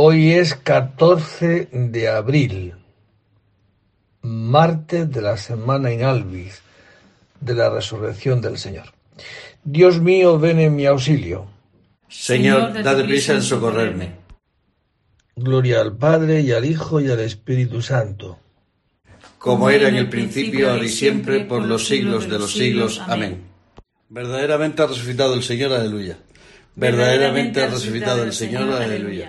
Hoy es 14 de abril, martes de la semana in albis de la resurrección del Señor. Dios mío, ven en mi auxilio. Señor, date prisa en socorrerme. Gloria al Padre y al Hijo y al Espíritu Santo. Como era en el principio, ahora y siempre, por los siglos de los siglos. Amén. Verdaderamente ha resucitado el Señor, aleluya. Verdaderamente ha resucitado el Señor, aleluya.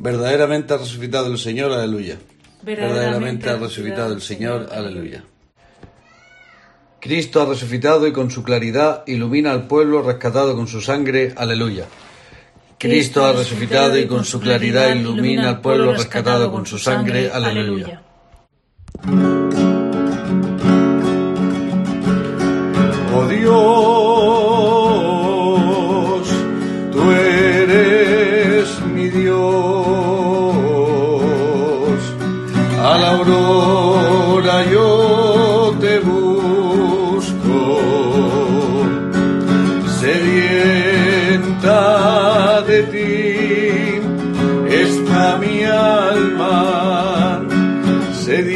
Verdaderamente ha resucitado el Señor, aleluya. Verdaderamente ha resucitado el Señor, aleluya. Cristo ha resucitado y con su claridad ilumina al pueblo rescatado con su sangre, aleluya. Cristo ha resucitado y con su claridad ilumina al pueblo rescatado con su sangre, aleluya. Oh Dios,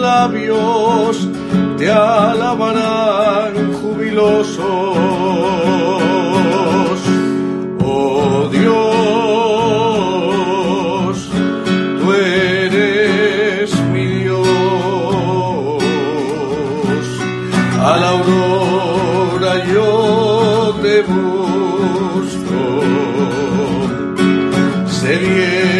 labios te alabarán jubilosos. Oh Dios, tú eres mi Dios. A la aurora yo te busco. Sedienta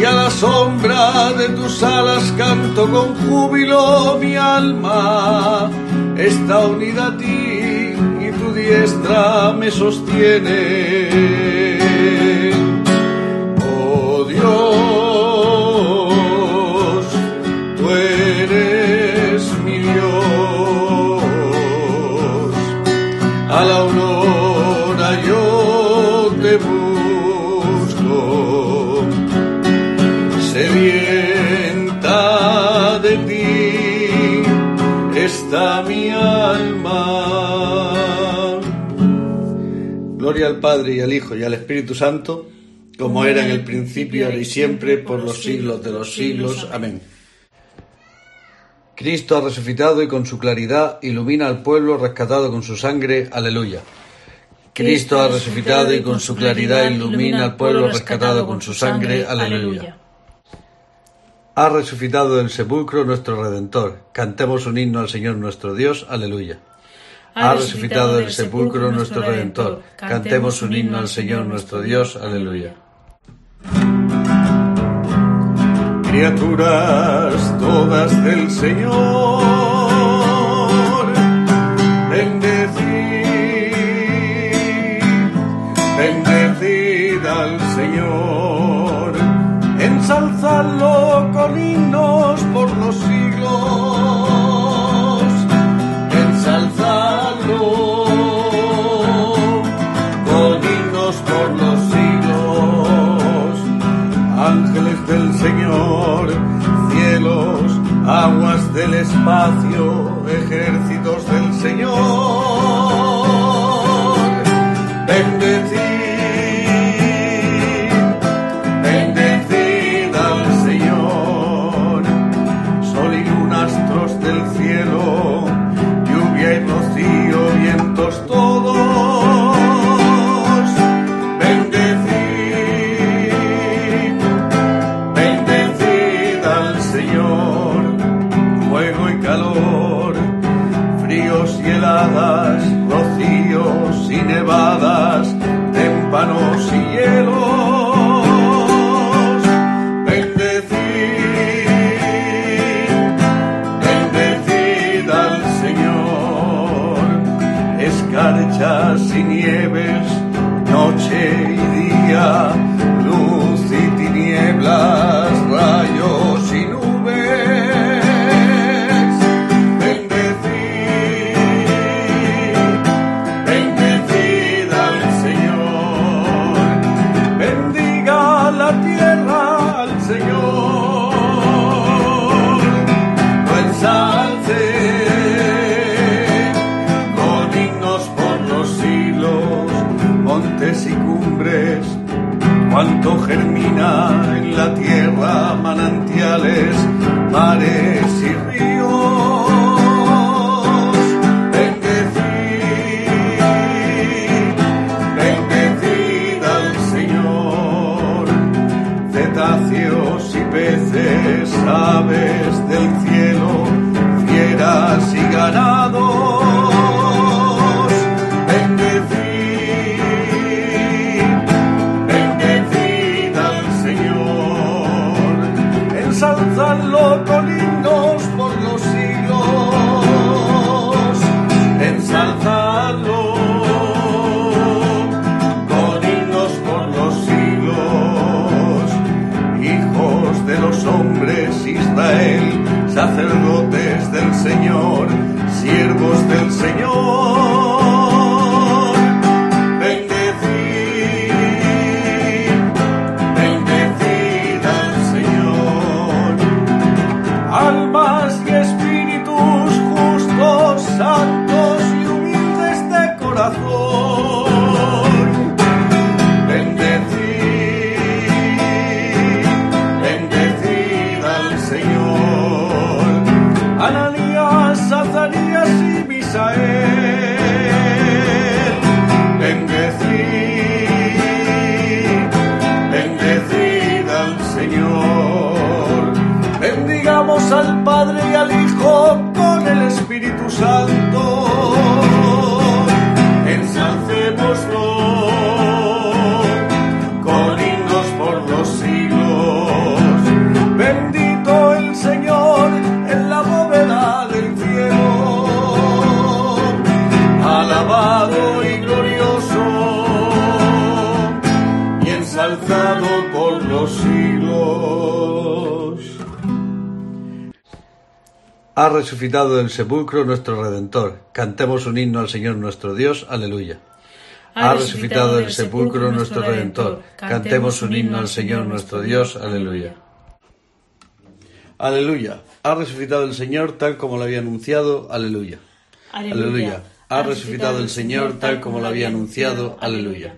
y a la sombra de tus alas canto con júbilo mi alma está unida a ti y tu diestra me sostiene. Oh Dios, tú eres mi Dios. A la está mi alma. Gloria al Padre y al Hijo y al Espíritu Santo, como era en el principio, ahora y siempre, por los siglos de los siglos. Amén. Cristo ha resucitado y con su claridad ilumina al pueblo rescatado con su sangre. Aleluya. Cristo ha resucitado y con su claridad ilumina al pueblo rescatado con su sangre. Aleluya. Ha resucitado del sepulcro nuestro Redentor. Cantemos un himno al Señor nuestro Dios. Aleluya. Ha resucitado del sepulcro nuestro Redentor. Cantemos un himno al Señor nuestro Dios. Aleluya. Criaturas todas del Señor, bendecid, bendecid al Señor, ensalzadlo con himnos por los siglos, ensalzadlo con himnos por los siglos, ángeles del Señor, cielos, aguas del espacio, ejércitos del Señor, resucitado del sepulcro nuestro Redentor. Cantemos un himno al Señor nuestro Dios. Aleluya. Ha resucitado del sepulcro nuestro Redentor. Cantemos un himno al Señor nuestro Dios. Aleluya. Aleluya. Ha resucitado el Señor tal como lo había anunciado. Aleluya. Aleluya. Ha resucitado el Señor tal como lo había anunciado. Aleluya.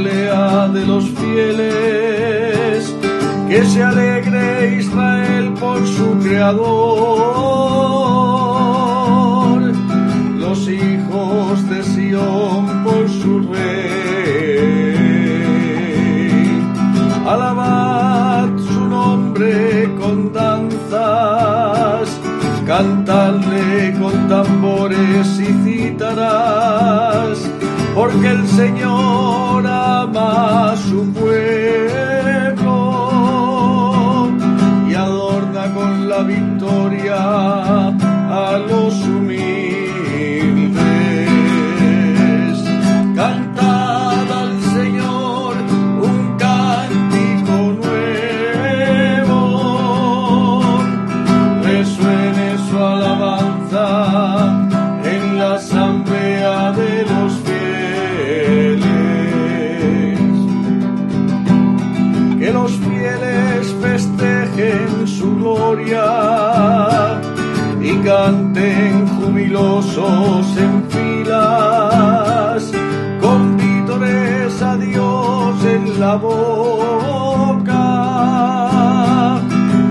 Asamblea de los fieles, que se alegre Israel por su creador, los hijos de Sión por su rey. Alabad su nombre con danzas, cantadle con tambores y citarás, porque el Señor su pueblo en filas, con vítores a Dios en la boca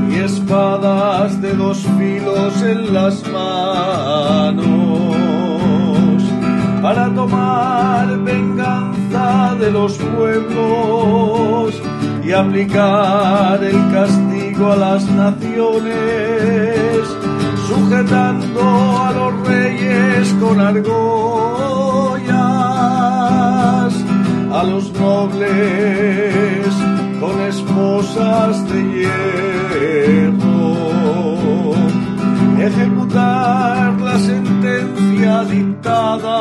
y espadas de dos filos en las manos para tomar venganza de los pueblos y aplicar el castigo a las naciones, sujetando a los reyes con argollas, a los nobles con esposas de hierro. Ejecutar la sentencia dictada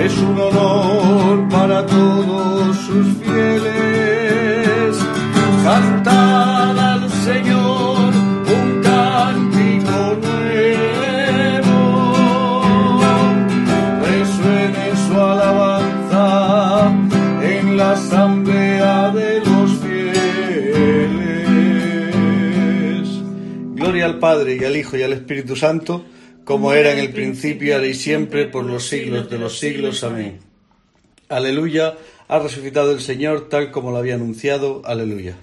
es un honor para todos al Padre y al Hijo y al Espíritu Santo, como era en el principio, ahora y siempre, por los siglos de los siglos. Amén. Aleluya, ha resucitado el Señor tal como lo había anunciado. Aleluya.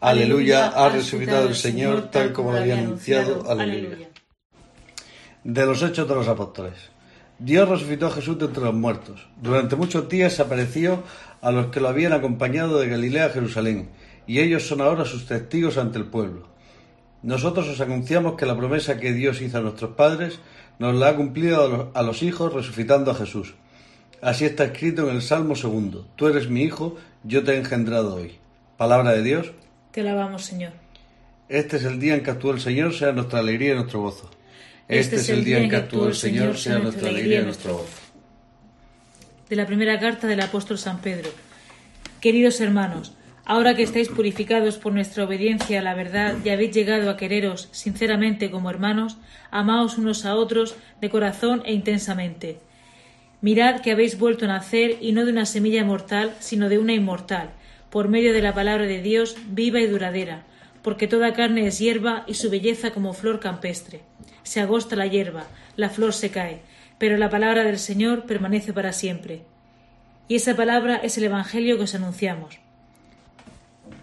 Aleluya, ha resucitado el Señor tal como lo había anunciado. Aleluya. De los Hechos de los Apóstoles. Dios resucitó a Jesús de entre los muertos. Durante muchos días apareció a los que lo habían acompañado de Galilea a Jerusalén, y ellos son ahora sus testigos ante el pueblo. Nosotros os anunciamos que la promesa que Dios hizo a nuestros padres nos la ha cumplido a los, a los hijos resucitando a Jesús. Así está escrito en el Salmo segundo. Tú eres mi hijo, yo te he engendrado hoy. Palabra de Dios. Te alabamos, Señor. Este es el día en que actuó el Señor, sea nuestra alegría y nuestro gozo. Este es el día en que actuó el Señor, sea nuestra alegría y nuestro gozo. De la primera carta del apóstol San Pedro. Queridos hermanos, ahora que estáis purificados por nuestra obediencia a la verdad y habéis llegado a quereros sinceramente como hermanos, amaos unos a otros de corazón e intensamente. Mirad que habéis vuelto a nacer y no de una semilla mortal, sino de una inmortal, por medio de la palabra de Dios viva y duradera, porque toda carne es hierba y su belleza como flor campestre. Se agosta la hierba, la flor se cae, pero la palabra del Señor permanece para siempre. Y esa palabra es el Evangelio que os anunciamos.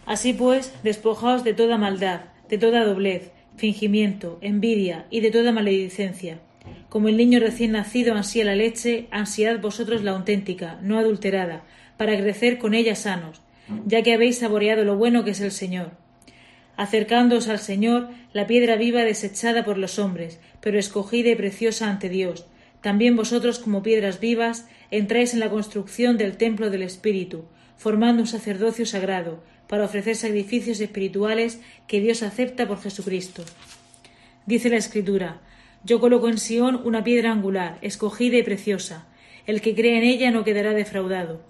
Así pues, despojaos de toda maldad, de toda doblez, fingimiento, envidia y de toda maledicencia. Como el niño recién nacido ansía la leche, ansiad vosotros la auténtica, no adulterada, para crecer con ella sanos, ya que habéis saboreado lo bueno que es el Señor. Acercándoos al Señor, la piedra viva desechada por los hombres, pero escogida y preciosa ante Dios. También vosotros, como piedras vivas, entráis en la construcción del templo del Espíritu, formando un sacerdocio sagrado, para ofrecer sacrificios espirituales que Dios acepta por Jesucristo. Dice la Escritura, Yo coloco en Sión una piedra angular, escogida y preciosa. El que cree en ella no quedará defraudado.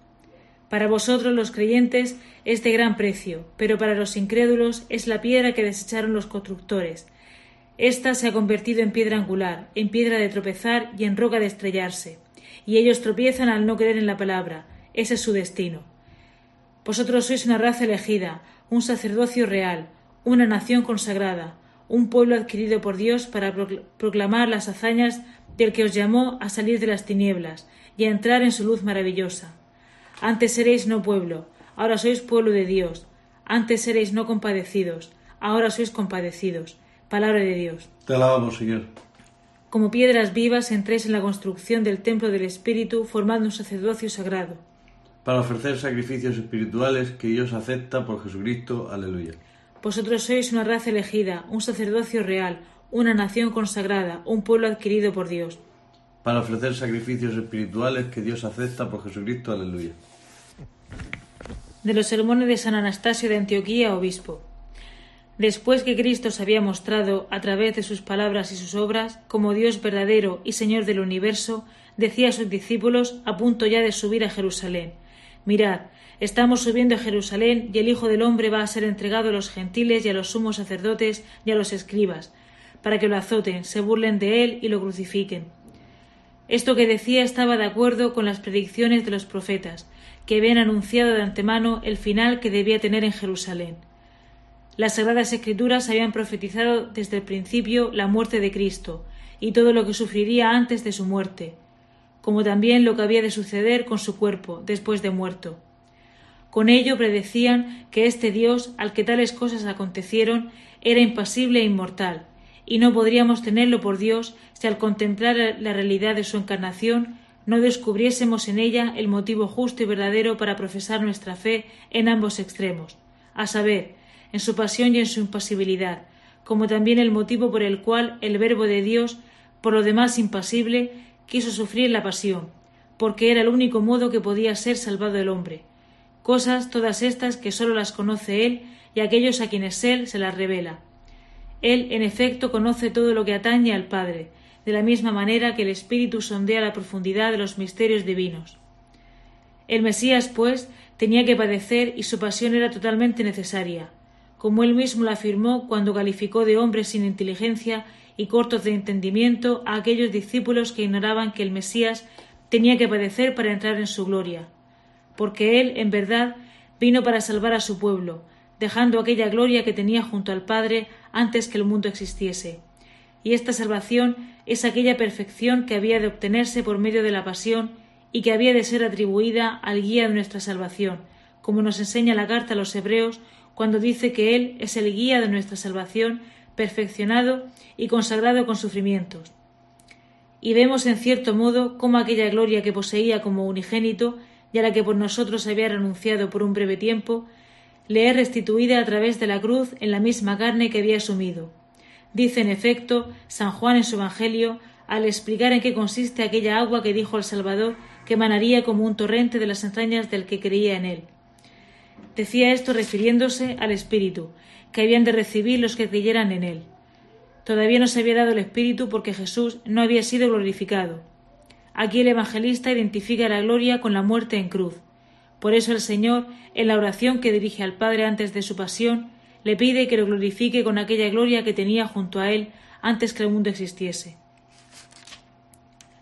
Para vosotros los creyentes es de gran precio, pero para los incrédulos es la piedra que desecharon los constructores. Esta se ha convertido en piedra angular, en piedra de tropezar y en roca de estrellarse. Y ellos tropiezan al no creer en la palabra. Ese es su destino. Vosotros sois una raza elegida, un sacerdocio real, una nación consagrada, un pueblo adquirido por Dios para proclamar las hazañas del que os llamó a salir de las tinieblas y a entrar en su luz maravillosa. Antes seréis no pueblo, ahora sois pueblo de Dios. Antes seréis no compadecidos, ahora sois compadecidos. Palabra de Dios. Te alabamos, Señor. Como piedras vivas entréis en la construcción del templo del Espíritu, formando un sacerdocio sagrado. Para ofrecer sacrificios espirituales que Dios acepta por Jesucristo. Aleluya. Vosotros sois una raza elegida, un sacerdocio real, una nación consagrada, un pueblo adquirido por Dios. Para ofrecer sacrificios espirituales que Dios acepta por Jesucristo. Aleluya. De los sermones de San Anastasio de Antioquía, obispo. Después que Cristo se había mostrado, a través de sus palabras y sus obras, como Dios verdadero y Señor del universo, decía a sus discípulos, a punto ya de subir a Jerusalén, Mirad, estamos subiendo a Jerusalén y el Hijo del Hombre va a ser entregado a los gentiles y a los sumos sacerdotes y a los escribas, para que lo azoten, se burlen de él y lo crucifiquen. Esto que decía estaba de acuerdo con las predicciones de los profetas, que habían anunciado de antemano el final que debía tener en Jerusalén. Las Sagradas Escrituras habían profetizado desde el principio la muerte de Cristo y todo lo que sufriría antes de su muerte, como también lo que había de suceder con su cuerpo después de muerto. Con ello predecían que este Dios, al que tales cosas acontecieron, era impasible e inmortal, y no podríamos tenerlo por Dios si al contemplar la realidad de su encarnación no descubriésemos en ella el motivo justo y verdadero para profesar nuestra fe en ambos extremos, a saber, en su pasión y en su impasibilidad, como también el motivo por el cual el Verbo de Dios, por lo demás impasible, quiso sufrir la pasión, porque era el único modo que podía ser salvado el hombre. Cosas todas estas que sólo las conoce Él y aquellos a quienes Él se las revela. Él, en efecto, conoce todo lo que atañe al Padre, de la misma manera que el Espíritu sondea la profundidad de los misterios divinos. El Mesías, pues, tenía que padecer y su pasión era totalmente necesaria, como él mismo lo afirmó cuando calificó de hombres sin inteligencia y cortos de entendimiento a aquellos discípulos que ignoraban que el Mesías tenía que padecer para entrar en su gloria, porque él, en verdad, vino para salvar a su pueblo, dejando aquella gloria que tenía junto al Padre antes que el mundo existiese. Y esta salvación es aquella perfección que había de obtenerse por medio de la pasión y que había de ser atribuida al guía de nuestra salvación, como nos enseña la carta a los hebreos cuando dice que Él es el guía de nuestra salvación, perfeccionado y consagrado con sufrimientos. Y vemos en cierto modo cómo aquella gloria que poseía como unigénito y a la que por nosotros había renunciado por un breve tiempo, le es restituida a través de la cruz en la misma carne que había asumido. Dice en efecto San Juan en su Evangelio al explicar en qué consiste aquella agua que dijo al Salvador que emanaría como un torrente de las entrañas del que creía en él. Decía esto refiriéndose al Espíritu, que habían de recibir los que creyeran en él. Todavía no se había dado el Espíritu porque Jesús no había sido glorificado. Aquí el evangelista identifica la gloria con la muerte en cruz. Por eso el Señor, en la oración que dirige al Padre antes de su pasión, le pide que lo glorifique con aquella gloria que tenía junto a él antes que el mundo existiese.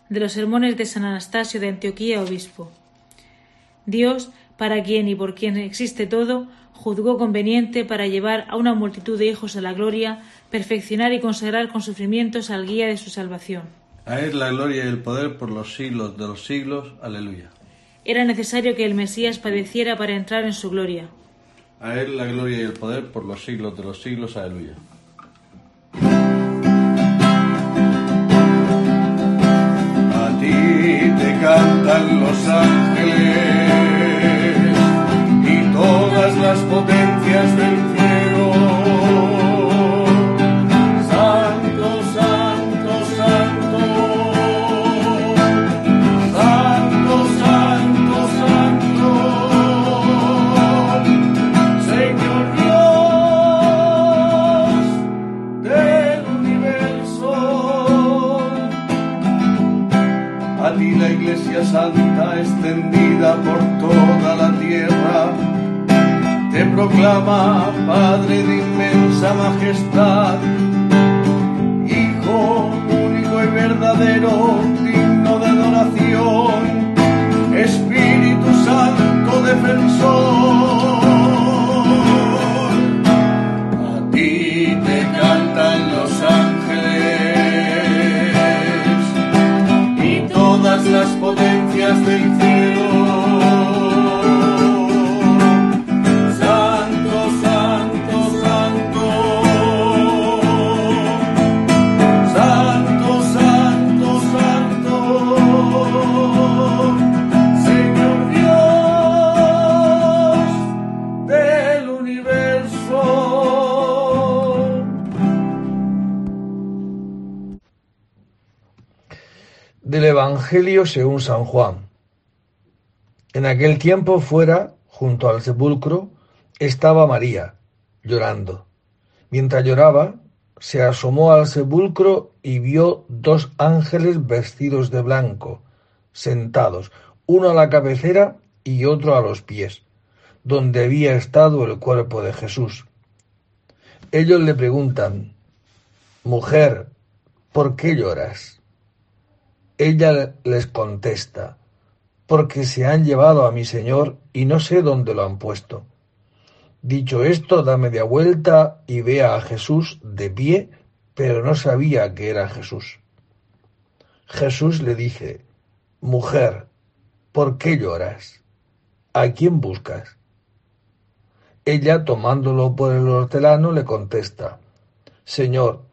De los sermones de San Anastasio de Antioquía, obispo. Dios para quien y por quien existe todo, juzgó conveniente para llevar a una multitud de hijos a la gloria, perfeccionar y consagrar con sufrimientos al guía de su salvación. A él la gloria y el poder por los siglos de los siglos. Aleluya. Era necesario que el Mesías padeciera para entrar en su gloria. A él la gloria y el poder por los siglos de los siglos. Aleluya. A ti te cantan los las potencias del cielo. Santo, santo, santo. Santo, santo, santo. Señor Dios del universo. A ti la Iglesia Santa extendida por proclama Padre de inmensa majestad, Hijo único y verdadero, digno de adoración, Espíritu Santo defensor. A ti te Evangelio según San Juan. En aquel tiempo fuera, junto al sepulcro, estaba María, llorando. Mientras lloraba, se asomó al sepulcro y vio dos ángeles vestidos de blanco, sentados, uno a la cabecera y otro a los pies, donde había estado el cuerpo de Jesús. Ellos le preguntan, Mujer, ¿por qué lloras? Ella les contesta, porque se han llevado a mi señor y no sé dónde lo han puesto. Dicho esto, da media vuelta y ve a Jesús de pie, pero no sabía que era Jesús. Jesús le dice, Mujer, ¿por qué lloras? ¿A quién buscas? Ella, tomándolo por el hortelano, le contesta, Señor,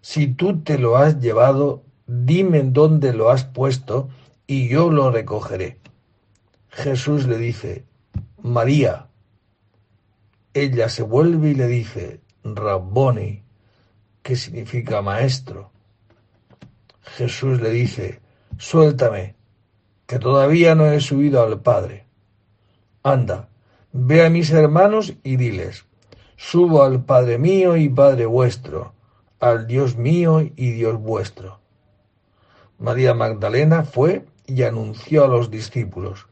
si tú te lo has llevado, dime dónde lo has puesto y yo lo recogeré. Jesús le dice, María. Ella se vuelve y le dice, Rabboni, que significa maestro. Jesús le dice, suéltame, que todavía no he subido al Padre. Anda, ve a mis hermanos y diles, subo al Padre mío y Padre vuestro, al Dios mío y Dios vuestro. María Magdalena fue y anunció a los discípulos,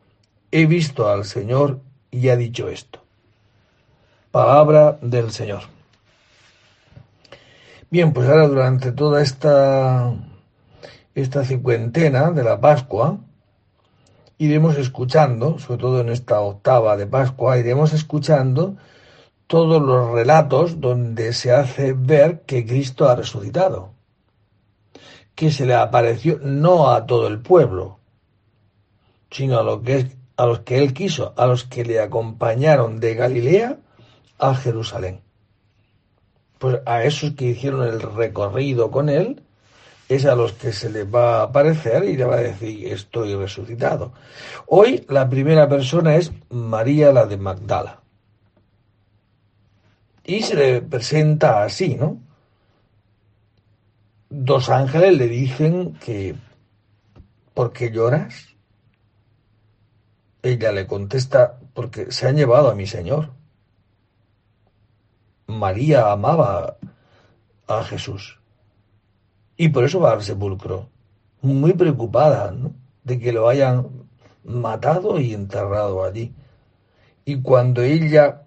he visto al Señor y ha dicho esto. Palabra del Señor. Bien, pues ahora durante toda esta, esta cincuentena de la Pascua, iremos escuchando, sobre todo en esta octava de Pascua, iremos escuchando todos los relatos donde se hace ver que Cristo ha resucitado que se le apareció no a todo el pueblo, sino a, que a los que él quiso, a los que le acompañaron de Galilea a Jerusalén. Pues a esos que hicieron el recorrido con él, es a los que se les va a aparecer y le va a decir estoy resucitado. Hoy la primera persona es María la de Magdala. Y se le presenta así, ¿no? Dos ángeles le dicen que ¿por qué lloras? Ella le contesta porque se han llevado a mi Señor. María amaba a Jesús y por eso va al sepulcro, muy preocupada de que lo hayan matado y enterrado allí. Y cuando ella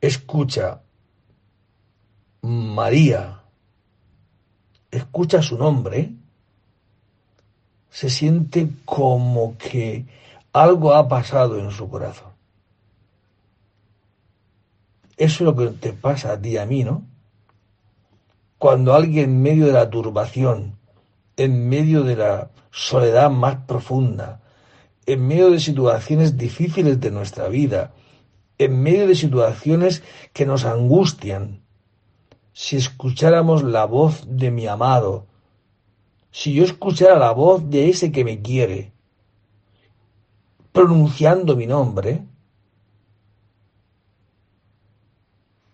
escucha María, escucha su nombre, se siente como que algo ha pasado en su corazón. Eso es lo que te pasa a ti y a mí, ¿no? Cuando alguien en medio de la turbación, en medio de la soledad más profunda, en medio de situaciones difíciles de nuestra vida, en medio de situaciones que nos angustian, si escucháramos la voz de mi amado, si yo escuchara la voz de ese que me quiere, pronunciando mi nombre,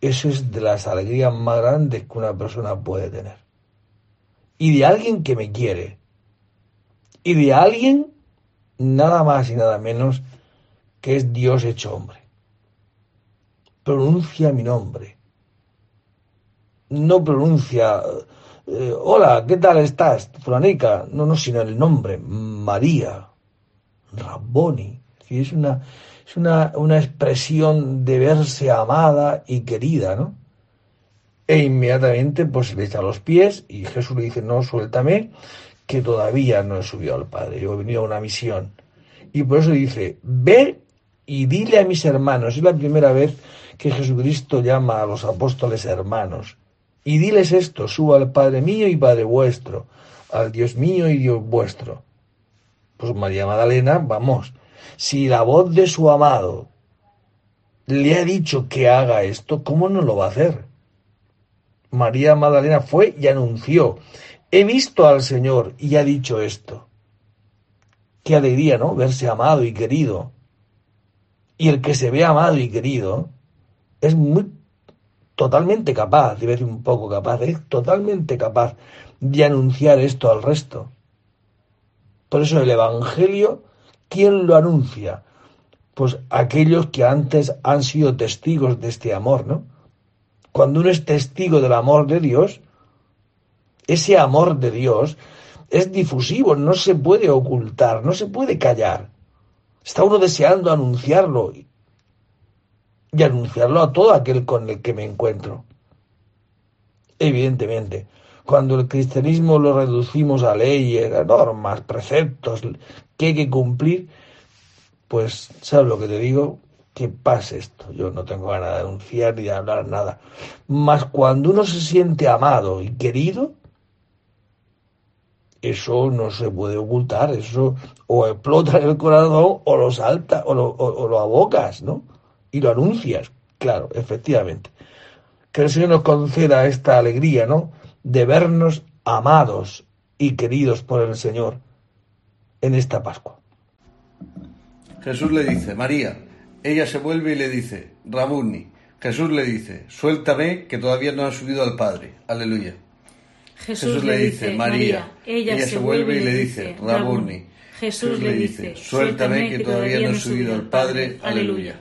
eso es de las alegrías más grandes que una persona puede tener. Y de alguien que me quiere. Y de alguien nada más y nada menos que es Dios hecho hombre. Pronuncia mi nombre no pronuncia eh, hola, ¿qué tal estás? Fulanica, no, no, sino el nombre, María, Rabboni. Es una, es una, una expresión de verse amada y querida, ¿no? E inmediatamente pues le echa los pies y Jesús le dice, no, suéltame, que todavía no he subido al Padre, yo he venido a una misión. Y por eso dice, ve y dile a mis hermanos. Es la primera vez que Jesucristo llama a los apóstoles hermanos. Y diles esto, suba al Padre mío y Padre vuestro, al Dios mío y Dios vuestro. Pues María Magdalena, vamos, si la voz de su amado le ha dicho que haga esto, ¿cómo no lo va a hacer? María Magdalena fue y anunció, he visto al Señor y ha dicho esto. Qué alegría, ¿no? Verse amado y querido. Y el que se ve amado y querido es muy totalmente capaz, debe decir un poco capaz, es totalmente capaz de anunciar esto al resto. Por eso el Evangelio, ¿quién lo anuncia? Pues aquellos que antes han sido testigos de este amor, ¿no? Cuando uno es testigo del amor de Dios, ese amor de Dios es difusivo, no se puede ocultar, no se puede callar. Está uno deseando anunciarlo y anunciarlo a todo aquel con el que me encuentro. Evidentemente, cuando el cristianismo lo reducimos a leyes, a normas, preceptos que hay que cumplir, pues, ¿sabes lo que te digo? Que pase esto. Yo no tengo ganas de anunciar ni de hablar nada. Mas cuando uno se siente amado y querido, eso no se puede ocultar, eso o explota en el corazón o lo salta o lo, o, lo abocas, ¿no? Y lo anuncias, claro, efectivamente. Que el Señor nos conceda esta alegría, ¿no? De vernos amados y queridos por el Señor en esta Pascua. Jesús le dice, María, ella se vuelve y le dice, Rabuni. Jesús le dice, suéltame que todavía no ha subido al Padre. Aleluya. Jesús, le dice, María. Ella, se vuelve y le dice, Rabuni. Jesús le dice, suéltame que todavía no he subido al Padre. Aleluya.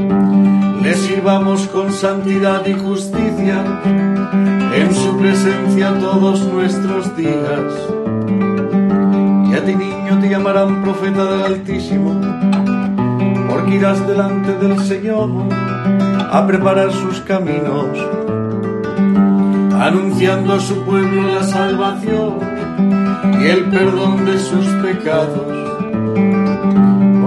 le sirvamos con santidad y justicia en su presencia todos nuestros días. Y a ti niño te llamarán profeta del Altísimo, porque irás delante del Señor a preparar sus caminos, anunciando a su pueblo la salvación y el perdón de sus pecados.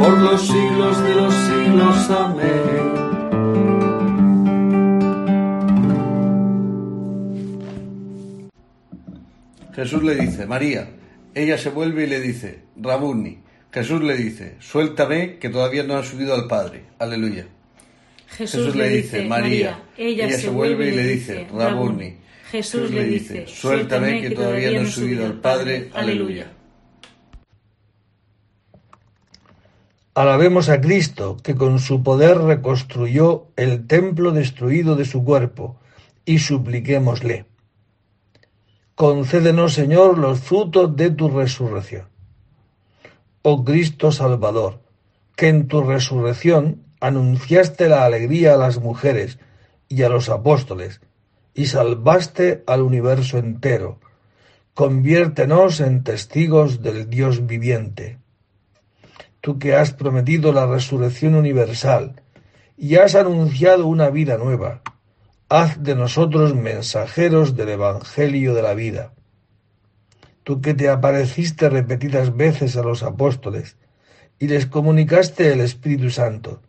por los siglos de los siglos. Amén. Jesús le dice, María. Ella se vuelve y le dice, Rabuni. Jesús le dice, suéltame que todavía no ha subido al Padre. Aleluya. Jesús, le dice, María. Ella, se vuelve y le dice, Rabuni. Jesús le dice, suéltame que todavía no he subido al Padre. Aleluya. Alabemos a Cristo, que con su poder reconstruyó el templo destruido de su cuerpo, y supliquémosle. Concédenos, Señor, los frutos de tu resurrección. Oh Cristo Salvador, que en tu resurrección anunciaste la alegría a las mujeres y a los apóstoles, y salvaste al universo entero. Conviértenos en testigos del Dios viviente tú que has prometido la resurrección universal y has anunciado una vida nueva, haz de nosotros mensajeros del Evangelio de la vida. Tú que te apareciste repetidas veces a los apóstoles y les comunicaste el Espíritu Santo,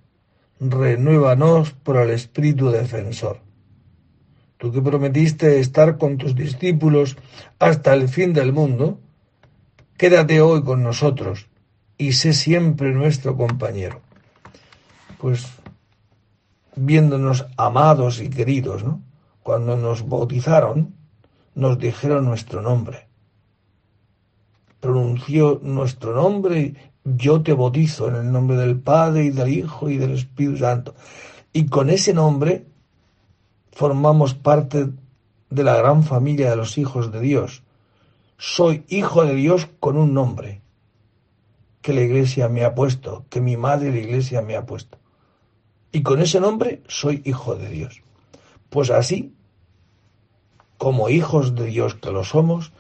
renuévanos por el Espíritu defensor. Tú que prometiste estar con tus discípulos hasta el fin del mundo, quédate hoy con nosotros y sé siempre nuestro compañero. Pues viéndonos amados y queridos, ¿no? Cuando nos bautizaron, nos dijeron nuestro nombre. pronunció nuestro nombre, yo te bautizo en el nombre del Padre y del Hijo y del Espíritu Santo. Y con ese nombre formamos parte de la gran familia de los hijos de Dios. Soy hijo de Dios con un nombre que la iglesia me ha puesto, que mi madre la iglesia me ha puesto. Y con ese nombre soy hijo de Dios. Pues así, como hijos de Dios que lo somos,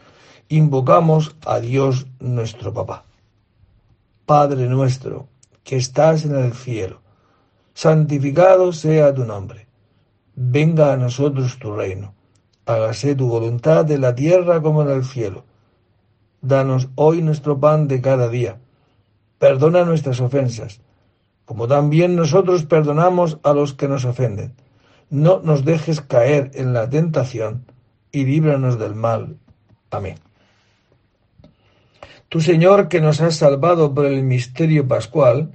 invocamos a Dios nuestro papá. Padre nuestro, que estás en el cielo, santificado sea tu nombre. Venga a nosotros tu reino. Hágase tu voluntad en la tierra como en el cielo. Danos hoy nuestro pan de cada día. Perdona nuestras ofensas, como también nosotros perdonamos a los que nos ofenden. No nos dejes caer en la tentación y líbranos del mal. Amén. Tu Señor, que nos has salvado por el misterio pascual,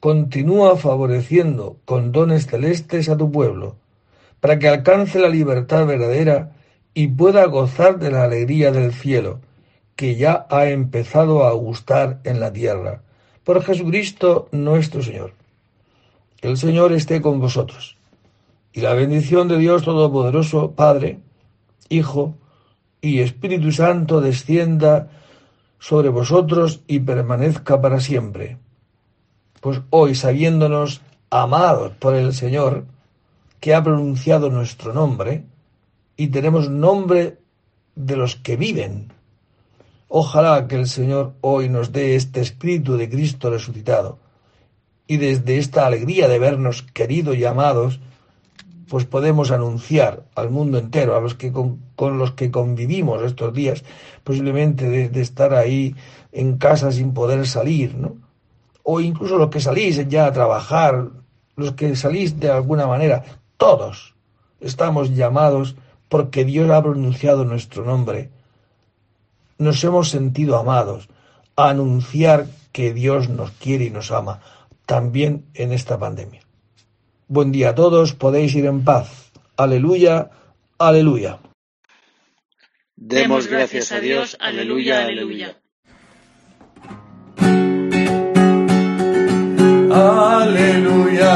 continúa favoreciendo con dones celestes a tu pueblo, para que alcance la libertad verdadera y pueda gozar de la alegría del cielo, que ya ha empezado a gustar en la tierra. Por Jesucristo nuestro Señor. El Señor esté con vosotros. Y la bendición de Dios Todopoderoso, Padre, Hijo y Espíritu Santo descienda sobre vosotros y permanezca para siempre. Pues hoy, sabiéndonos amados por el Señor, que ha pronunciado nuestro nombre, y tenemos nombre de los que viven, ojalá que el Señor hoy nos dé este Espíritu de Cristo resucitado, y desde esta alegría de vernos queridos y amados, pues podemos anunciar al mundo entero, a los que con, los que convivimos estos días, posiblemente de, estar ahí en casa sin poder salir, ¿no? O incluso los que salís ya a trabajar, los que salís de alguna manera, todos estamos llamados porque Dios ha pronunciado nuestro nombre nos hemos sentido amados, a anunciar que Dios nos quiere y nos ama, también en esta pandemia. Buen día a todos, podéis ir en paz. Aleluya, aleluya. Demos gracias a Dios, aleluya, aleluya. Aleluya.